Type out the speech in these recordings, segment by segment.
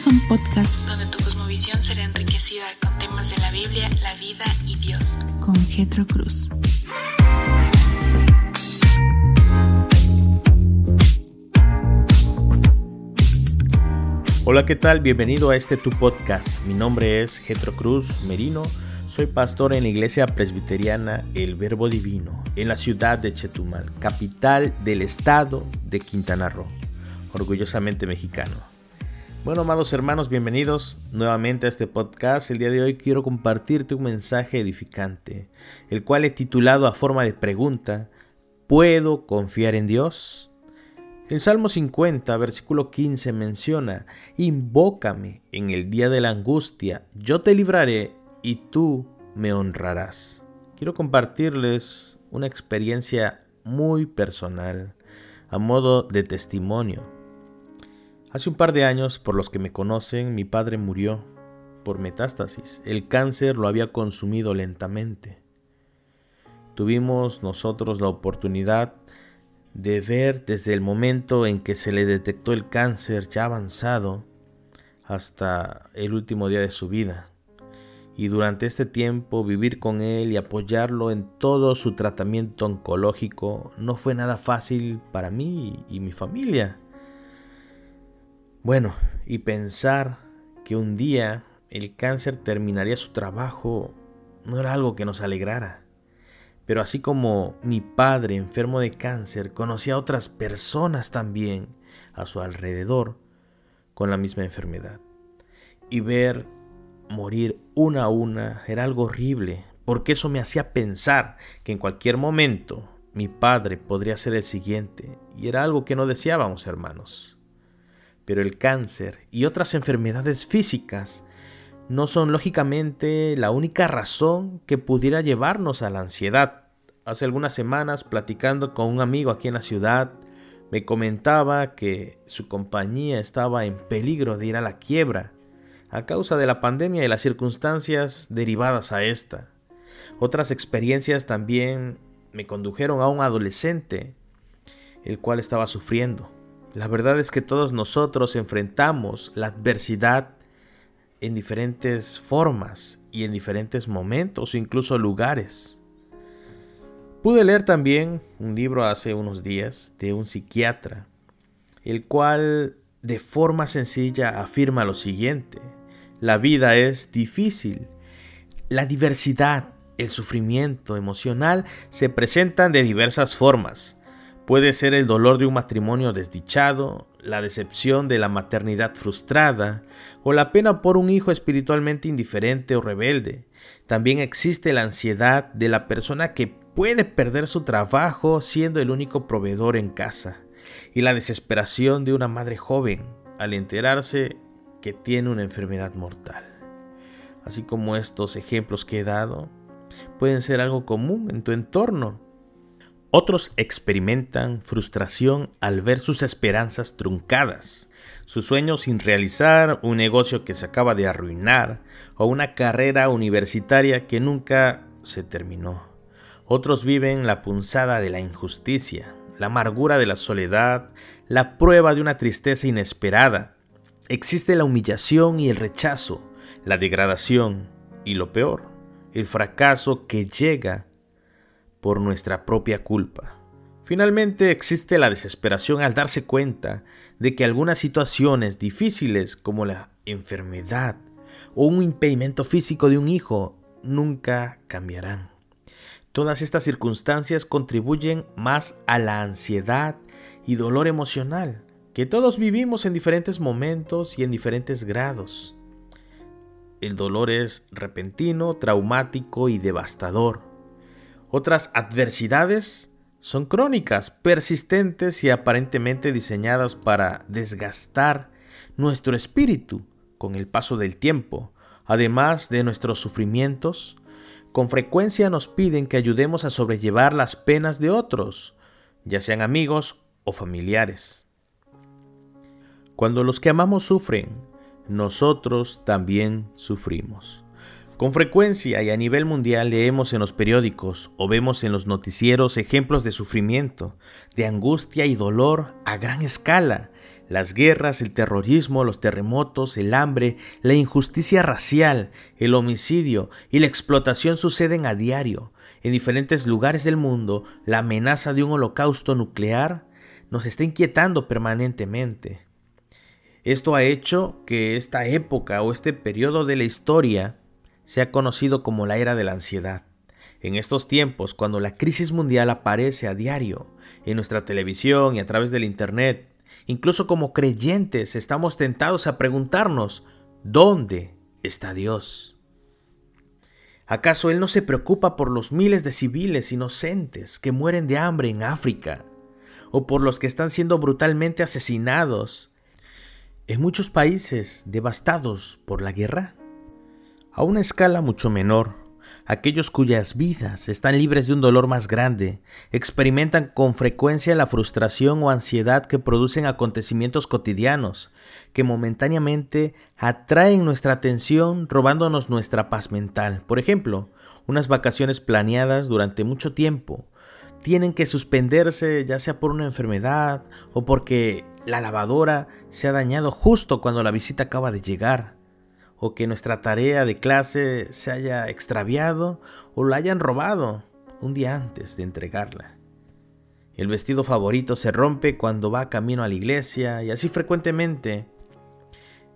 es un podcast donde tu cosmovisión será enriquecida con temas de la Biblia, la vida y Dios. Con Getro Cruz. Hola, ¿qué tal? Bienvenido a este tu podcast. Mi nombre es Getro Cruz Merino. Soy pastor en la iglesia presbiteriana El Verbo Divino en la ciudad de Chetumal, capital del estado de Quintana Roo, orgullosamente mexicano. Bueno, amados hermanos, bienvenidos nuevamente a este podcast. El día de hoy quiero compartirte un mensaje edificante, el cual he titulado a forma de pregunta, ¿puedo confiar en Dios? El Salmo 50, versículo 15 menciona, Invócame en el día de la angustia, yo te libraré y tú me honrarás. Quiero compartirles una experiencia muy personal, a modo de testimonio Hace un par de años, por los que me conocen, mi padre murió por metástasis. El cáncer lo había consumido lentamente. Tuvimos nosotros la oportunidad de ver desde el momento en que se le detectó el cáncer ya avanzado hasta el último día de su vida. Y durante este tiempo vivir con él y apoyarlo en todo su tratamiento oncológico no fue nada fácil para mí y mi familia. Bueno, y pensar que un día el cáncer terminaría su trabajo no era algo que nos alegrara. Pero así como mi padre enfermo de cáncer conocía a otras personas también a su alrededor con la misma enfermedad. Y ver morir una a una era algo horrible, porque eso me hacía pensar que en cualquier momento mi padre podría ser el siguiente, y era algo que no deseábamos, hermanos. Pero el cáncer y otras enfermedades físicas no son lógicamente la única razón que pudiera llevarnos a la ansiedad. Hace algunas semanas, platicando con un amigo aquí en la ciudad, me comentaba que su compañía estaba en peligro de ir a la quiebra a causa de la pandemia y las circunstancias derivadas a esta. Otras experiencias también me condujeron a un adolescente, el cual estaba sufriendo. La verdad es que todos nosotros enfrentamos la adversidad en diferentes formas y en diferentes momentos, incluso lugares. Pude leer también un libro hace unos días de un psiquiatra, el cual de forma sencilla afirma lo siguiente, la vida es difícil, la diversidad, el sufrimiento emocional se presentan de diversas formas Puede ser el dolor de un matrimonio desdichado, la decepción de la maternidad frustrada o la pena por un hijo espiritualmente indiferente o rebelde. También existe la ansiedad de la persona que puede perder su trabajo siendo el único proveedor en casa y la desesperación de una madre joven al enterarse que tiene una enfermedad mortal. Así como estos ejemplos que he dado pueden ser algo común en tu entorno otros experimentan frustración al ver sus esperanzas truncadas, sus sueños sin realizar, un negocio que se acaba de arruinar o una carrera universitaria que nunca se terminó. Otros viven la punzada de la injusticia, la amargura de la soledad, la prueba de una tristeza inesperada. Existe la humillación y el rechazo, la degradación y lo peor, el fracaso que llega por nuestra propia culpa. Finalmente existe la desesperación al darse cuenta de que algunas situaciones difíciles como la enfermedad o un impedimento físico de un hijo nunca cambiarán. Todas estas circunstancias contribuyen más a la ansiedad y dolor emocional que todos vivimos en diferentes momentos y en diferentes grados. El dolor es repentino, traumático y devastador otras adversidades son crónicas, persistentes y aparentemente diseñadas para desgastar nuestro espíritu con el paso del tiempo. Además de nuestros sufrimientos, con frecuencia nos piden que ayudemos a sobrellevar las penas de otros, ya sean amigos o familiares. Cuando los que amamos sufren, nosotros también sufrimos. Con frecuencia y a nivel mundial leemos en los periódicos o vemos en los noticieros ejemplos de sufrimiento, de angustia y dolor a gran escala. Las guerras, el terrorismo, los terremotos, el hambre, la injusticia racial, el homicidio y la explotación suceden a diario. En diferentes lugares del mundo, la amenaza de un holocausto nuclear nos está inquietando permanentemente. Esto ha hecho que esta época o este periodo de la historia sea conocido como la era de la ansiedad. En estos tiempos, cuando la crisis mundial aparece a diario en nuestra televisión y a través del Internet, Incluso como creyentes estamos tentados a preguntarnos, ¿dónde está Dios? ¿Acaso Él no se preocupa por los miles de civiles inocentes que mueren de hambre en África? ¿O por los que están siendo brutalmente asesinados en muchos países devastados por la guerra? A una escala mucho menor, aquellos cuyas vidas están libres de un dolor más grande, experimentan con frecuencia la frustración o ansiedad que producen acontecimientos cotidianos, que momentáneamente atraen nuestra atención robándonos nuestra paz mental. Por ejemplo, unas vacaciones planeadas durante mucho tiempo tienen que suspenderse ya sea por una enfermedad o porque la lavadora se ha dañado justo cuando la visita acaba de llegar o que nuestra tarea de clase se haya extraviado o la hayan robado un día antes de entregarla. El vestido favorito se rompe cuando va camino a la iglesia y así frecuentemente.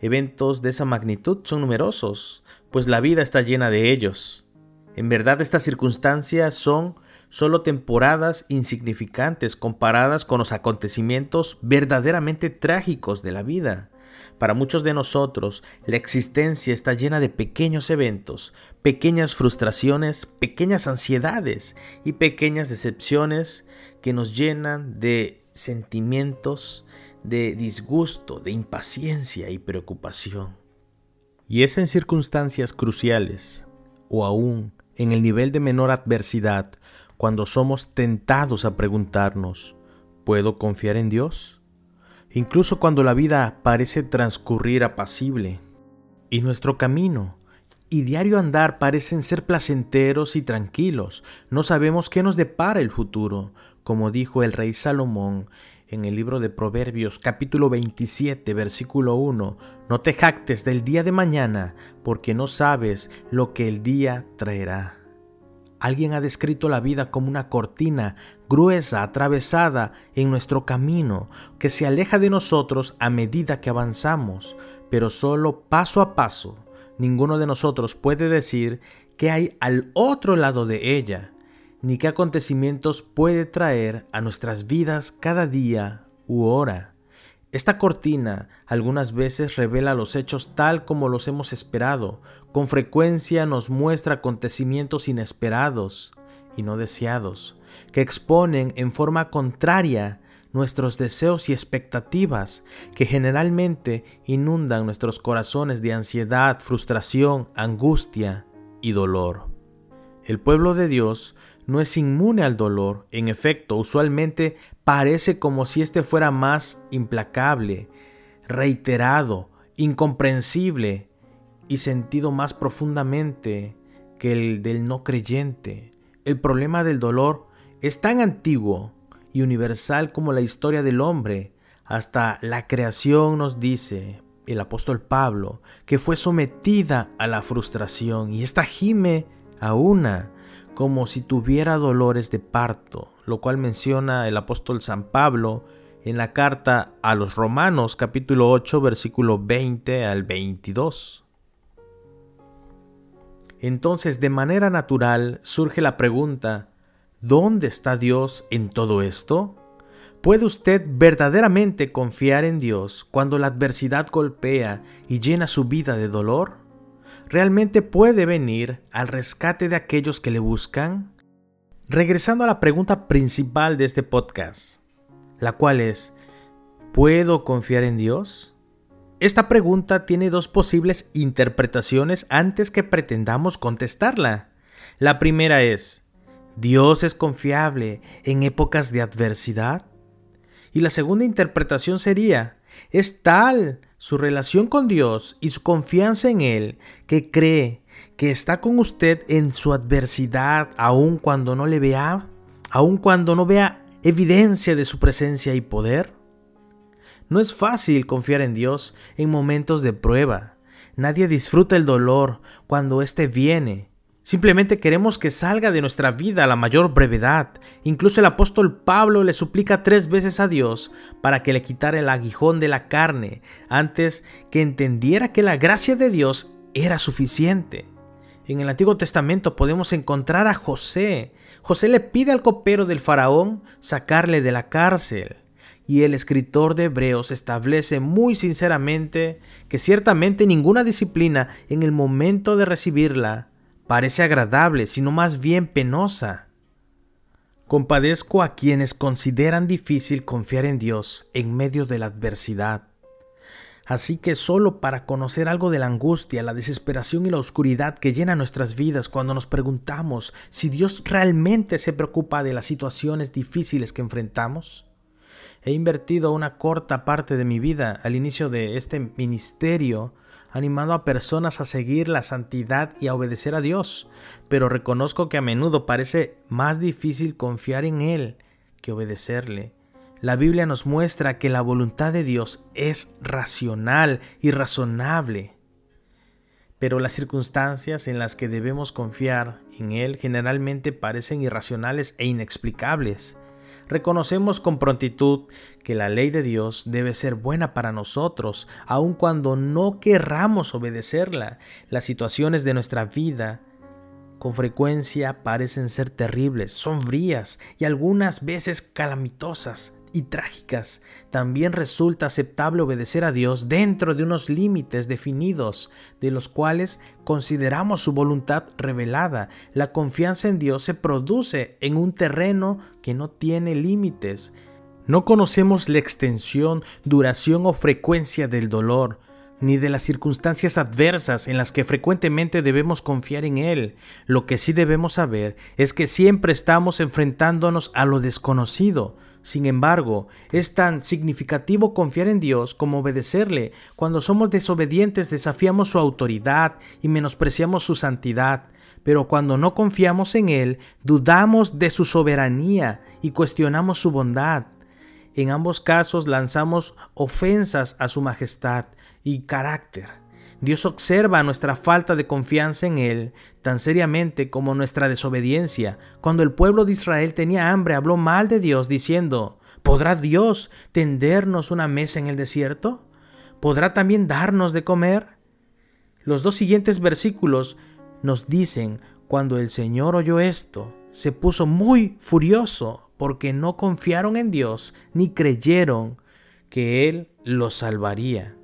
Eventos de esa magnitud son numerosos, pues la vida está llena de ellos. En verdad estas circunstancias son solo temporadas insignificantes comparadas con los acontecimientos verdaderamente trágicos de la vida. Para muchos de nosotros, la existencia está llena de pequeños eventos, pequeñas frustraciones, pequeñas ansiedades y pequeñas decepciones que nos llenan de sentimientos de disgusto, de impaciencia y preocupación. Y es en circunstancias cruciales, o aún en el nivel de menor adversidad, cuando somos tentados a preguntarnos, ¿puedo confiar en Dios? Incluso cuando la vida parece transcurrir apacible y nuestro camino y diario andar parecen ser placenteros y tranquilos. No sabemos qué nos depara el futuro, como dijo el rey Salomón en el libro de Proverbios capítulo 27 versículo 1. No te jactes del día de mañana, porque no sabes lo que el día traerá. Alguien ha descrito la vida como una cortina gruesa, atravesada en nuestro camino, que se aleja de nosotros a medida que avanzamos, pero solo paso a paso. Ninguno de nosotros puede decir qué hay al otro lado de ella, ni qué acontecimientos puede traer a nuestras vidas cada día u hora. Esta cortina algunas veces revela los hechos tal como los hemos esperado, con frecuencia nos muestra acontecimientos inesperados y no deseados, que exponen en forma contraria nuestros deseos y expectativas, que generalmente inundan nuestros corazones de ansiedad, frustración, angustia y dolor. El pueblo de Dios no es inmune al dolor, en efecto, usualmente parece como si éste fuera más implacable, reiterado, incomprensible y sentido más profundamente que el del no creyente. El problema del dolor es tan antiguo y universal como la historia del hombre. Hasta la creación nos dice el apóstol Pablo que fue sometida a la frustración y esta gime a una como si tuviera dolores de parto, lo cual menciona el apóstol San Pablo en la carta a los Romanos capítulo 8 versículo 20 al 22. Entonces de manera natural surge la pregunta, ¿dónde está Dios en todo esto? ¿Puede usted verdaderamente confiar en Dios cuando la adversidad golpea y llena su vida de dolor? Realmente puede venir al rescate de aquellos que le buscan? Regresando a la pregunta principal de este podcast, la cual es, ¿puedo confiar en Dios? Esta pregunta tiene dos posibles interpretaciones antes que pretendamos contestarla. La primera es, ¿Dios es confiable en épocas de adversidad? Y la segunda interpretación sería, es tal su relación con Dios y su confianza en Él que cree que está con usted en su adversidad aun cuando no le vea, aun cuando no vea evidencia de su presencia y poder. No es fácil confiar en Dios en momentos de prueba. Nadie disfruta el dolor cuando éste viene. Simplemente queremos que salga de nuestra vida a la mayor brevedad. Incluso el apóstol Pablo le suplica tres veces a Dios para que le quitara el aguijón de la carne, antes que entendiera que la gracia de Dios era suficiente. En el Antiguo Testamento podemos encontrar a José. José le pide al copero del faraón sacarle de la cárcel. Y el escritor de Hebreos establece muy sinceramente que ciertamente ninguna disciplina en el momento de recibirla parece agradable, sino más bien penosa. Compadezco a quienes consideran difícil confiar en Dios en medio de la adversidad. Así que solo para conocer algo de la angustia, la desesperación y la oscuridad que llena nuestras vidas cuando nos preguntamos si Dios realmente se preocupa de las situaciones difíciles que enfrentamos, he invertido una corta parte de mi vida al inicio de este ministerio animando a personas a seguir la santidad y a obedecer a Dios, pero reconozco que a menudo parece más difícil confiar en Él que obedecerle. La Biblia nos muestra que la voluntad de Dios es racional y razonable, pero las circunstancias en las que debemos confiar en Él generalmente parecen irracionales e inexplicables reconocemos con prontitud que la ley de Dios debe ser buena para nosotros, aun cuando no querramos obedecerla. Las situaciones de nuestra vida con frecuencia parecen ser terribles, sombrías y algunas veces calamitosas y trágicas, también resulta aceptable obedecer a Dios dentro de unos límites definidos, de los cuales consideramos su voluntad revelada. La confianza en Dios se produce en un terreno que no tiene límites. No conocemos la extensión, duración o frecuencia del dolor, ni de las circunstancias adversas en las que frecuentemente debemos confiar en Él. Lo que sí debemos saber es que siempre estamos enfrentándonos a lo desconocido. Sin embargo, es tan significativo confiar en Dios como obedecerle. Cuando somos desobedientes desafiamos su autoridad y menospreciamos su santidad. Pero cuando no confiamos en Él, dudamos de su soberanía y cuestionamos su bondad. En ambos casos lanzamos ofensas a su majestad y carácter. Dios observa nuestra falta de confianza en Él tan seriamente como nuestra desobediencia. Cuando el pueblo de Israel tenía hambre, habló mal de Dios diciendo, ¿podrá Dios tendernos una mesa en el desierto? ¿Podrá también darnos de comer? Los dos siguientes versículos nos dicen, cuando el Señor oyó esto, se puso muy furioso porque no confiaron en Dios ni creyeron que Él los salvaría.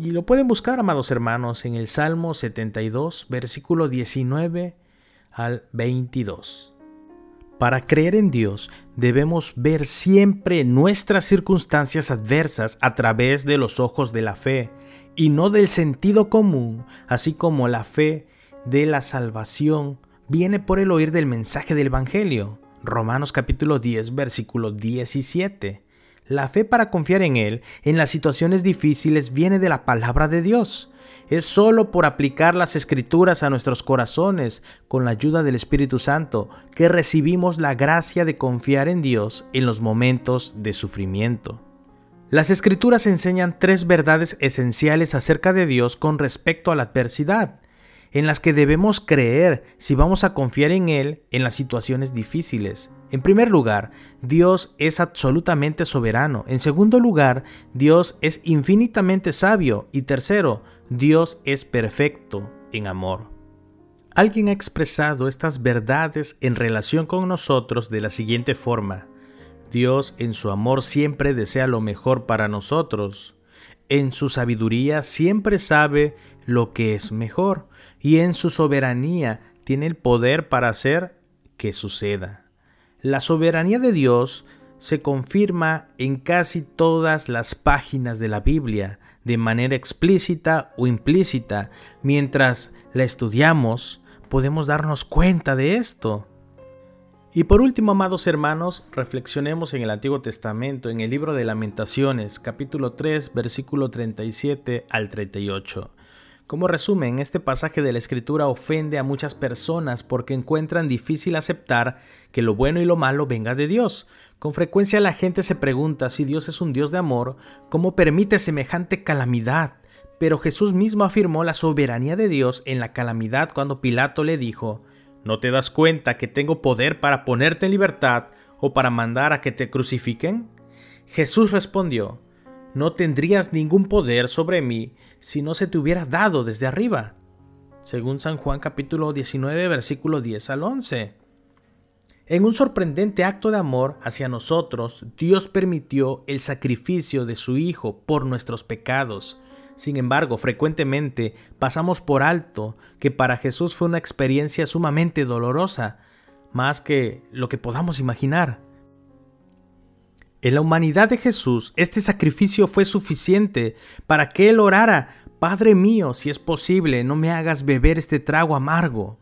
Y lo pueden buscar, amados hermanos, en el Salmo 72, versículo 19 al 22. Para creer en Dios debemos ver siempre nuestras circunstancias adversas a través de los ojos de la fe y no del sentido común, así como la fe de la salvación viene por el oír del mensaje del Evangelio. Romanos capítulo 10, versículo 17. La fe para confiar en Él en las situaciones difíciles viene de la palabra de Dios. Es solo por aplicar las escrituras a nuestros corazones con la ayuda del Espíritu Santo que recibimos la gracia de confiar en Dios en los momentos de sufrimiento. Las escrituras enseñan tres verdades esenciales acerca de Dios con respecto a la adversidad en las que debemos creer si vamos a confiar en Él en las situaciones difíciles. En primer lugar, Dios es absolutamente soberano. En segundo lugar, Dios es infinitamente sabio. Y tercero, Dios es perfecto en amor. Alguien ha expresado estas verdades en relación con nosotros de la siguiente forma. Dios en su amor siempre desea lo mejor para nosotros. En su sabiduría siempre sabe lo que es mejor y en su soberanía tiene el poder para hacer que suceda. La soberanía de Dios se confirma en casi todas las páginas de la Biblia, de manera explícita o implícita. Mientras la estudiamos, podemos darnos cuenta de esto. Y por último, amados hermanos, reflexionemos en el Antiguo Testamento, en el libro de Lamentaciones, capítulo 3, versículo 37 al 38. Como resumen, este pasaje de la Escritura ofende a muchas personas porque encuentran difícil aceptar que lo bueno y lo malo venga de Dios. Con frecuencia la gente se pregunta si Dios es un Dios de amor, ¿cómo permite semejante calamidad? Pero Jesús mismo afirmó la soberanía de Dios en la calamidad cuando Pilato le dijo, ¿no te das cuenta que tengo poder para ponerte en libertad o para mandar a que te crucifiquen? Jesús respondió, no tendrías ningún poder sobre mí si no se te hubiera dado desde arriba. Según San Juan capítulo 19 versículo 10 al 11. En un sorprendente acto de amor hacia nosotros, Dios permitió el sacrificio de su Hijo por nuestros pecados. Sin embargo, frecuentemente pasamos por alto que para Jesús fue una experiencia sumamente dolorosa, más que lo que podamos imaginar. En la humanidad de Jesús, este sacrificio fue suficiente para que Él orara, Padre mío, si es posible, no me hagas beber este trago amargo,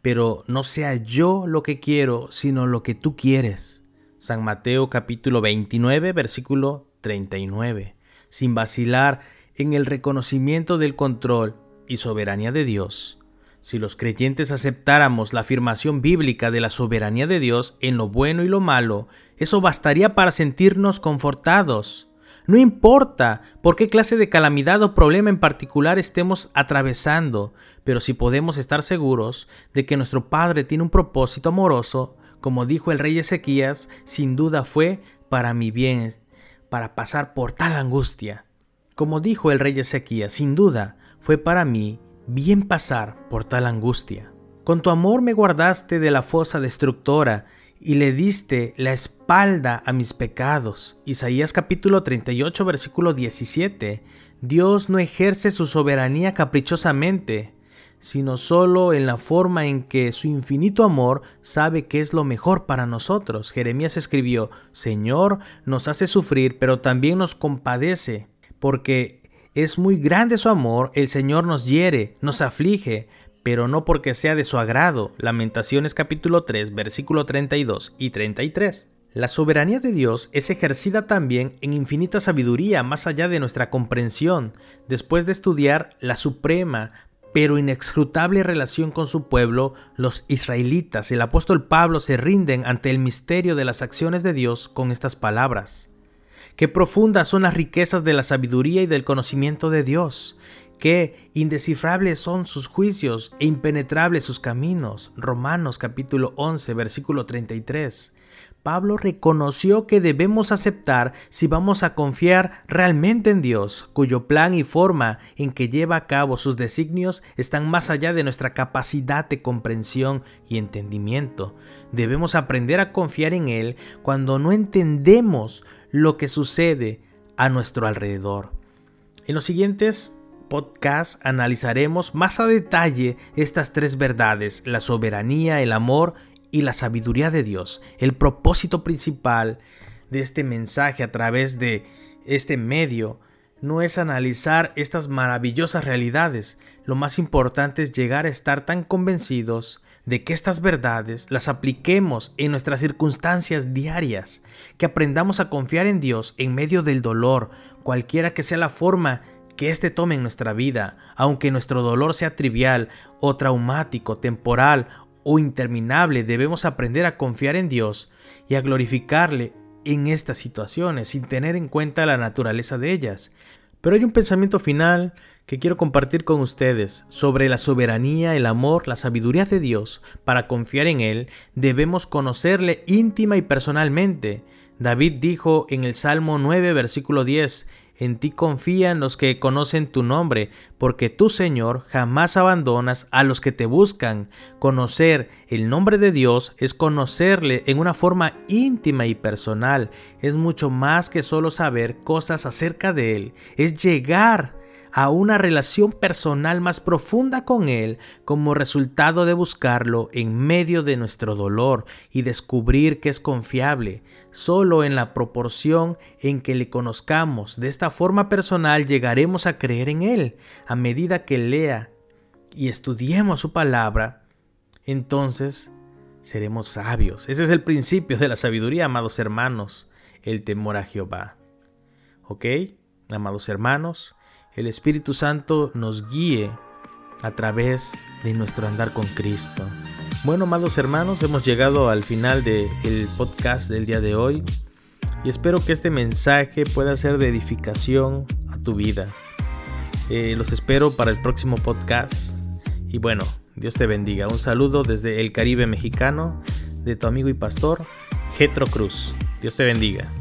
pero no sea yo lo que quiero, sino lo que tú quieres. San Mateo capítulo 29, versículo 39. Sin vacilar en el reconocimiento del control y soberanía de Dios. Si los creyentes aceptáramos la afirmación bíblica de la soberanía de Dios en lo bueno y lo malo, eso bastaría para sentirnos confortados. No importa por qué clase de calamidad o problema en particular estemos atravesando, pero si podemos estar seguros de que nuestro Padre tiene un propósito amoroso, como dijo el rey Ezequías, sin duda fue para mi bien, para pasar por tal angustia. Como dijo el rey Ezequías, sin duda fue para mí bien pasar por tal angustia. Con tu amor me guardaste de la fosa destructora y le diste la espalda a mis pecados. Isaías capítulo 38 versículo 17. Dios no ejerce su soberanía caprichosamente, sino solo en la forma en que su infinito amor sabe que es lo mejor para nosotros. Jeremías escribió, Señor, nos hace sufrir, pero también nos compadece, porque es muy grande su amor, el Señor nos hiere, nos aflige, pero no porque sea de su agrado. Lamentaciones capítulo 3, versículo 32 y 33. La soberanía de Dios es ejercida también en infinita sabiduría más allá de nuestra comprensión, después de estudiar la suprema pero inescrutable relación con su pueblo, los israelitas, el apóstol Pablo se rinden ante el misterio de las acciones de Dios con estas palabras. Qué profundas son las riquezas de la sabiduría y del conocimiento de Dios. Qué indescifrables son sus juicios e impenetrables sus caminos. Romanos capítulo 11 versículo 33. Pablo reconoció que debemos aceptar si vamos a confiar realmente en Dios, cuyo plan y forma en que lleva a cabo sus designios están más allá de nuestra capacidad de comprensión y entendimiento. Debemos aprender a confiar en Él cuando no entendemos lo que sucede a nuestro alrededor. En los siguientes podcasts analizaremos más a detalle estas tres verdades, la soberanía, el amor y la sabiduría de Dios. El propósito principal de este mensaje a través de este medio no es analizar estas maravillosas realidades. Lo más importante es llegar a estar tan convencidos de que estas verdades las apliquemos en nuestras circunstancias diarias, que aprendamos a confiar en Dios en medio del dolor, cualquiera que sea la forma que éste tome en nuestra vida, aunque nuestro dolor sea trivial o traumático, temporal o interminable, debemos aprender a confiar en Dios y a glorificarle en estas situaciones sin tener en cuenta la naturaleza de ellas. Pero hay un pensamiento final que quiero compartir con ustedes sobre la soberanía, el amor, la sabiduría de Dios. Para confiar en Él debemos conocerle íntima y personalmente. David dijo en el Salmo 9, versículo 10, en ti confían los que conocen tu nombre, porque tú, Señor, jamás abandonas a los que te buscan. Conocer el nombre de Dios es conocerle en una forma íntima y personal. Es mucho más que solo saber cosas acerca de Él. Es llegar a una relación personal más profunda con Él como resultado de buscarlo en medio de nuestro dolor y descubrir que es confiable. Solo en la proporción en que le conozcamos de esta forma personal llegaremos a creer en Él. A medida que lea y estudiemos su palabra, entonces seremos sabios. Ese es el principio de la sabiduría, amados hermanos, el temor a Jehová. ¿Ok? Amados hermanos, el Espíritu Santo nos guíe a través de nuestro andar con Cristo. Bueno, amados hermanos, hemos llegado al final del podcast del día de hoy y espero que este mensaje pueda ser de edificación a tu vida. Eh, los espero para el próximo podcast y bueno, Dios te bendiga. Un saludo desde el Caribe mexicano de tu amigo y pastor Getro Cruz. Dios te bendiga.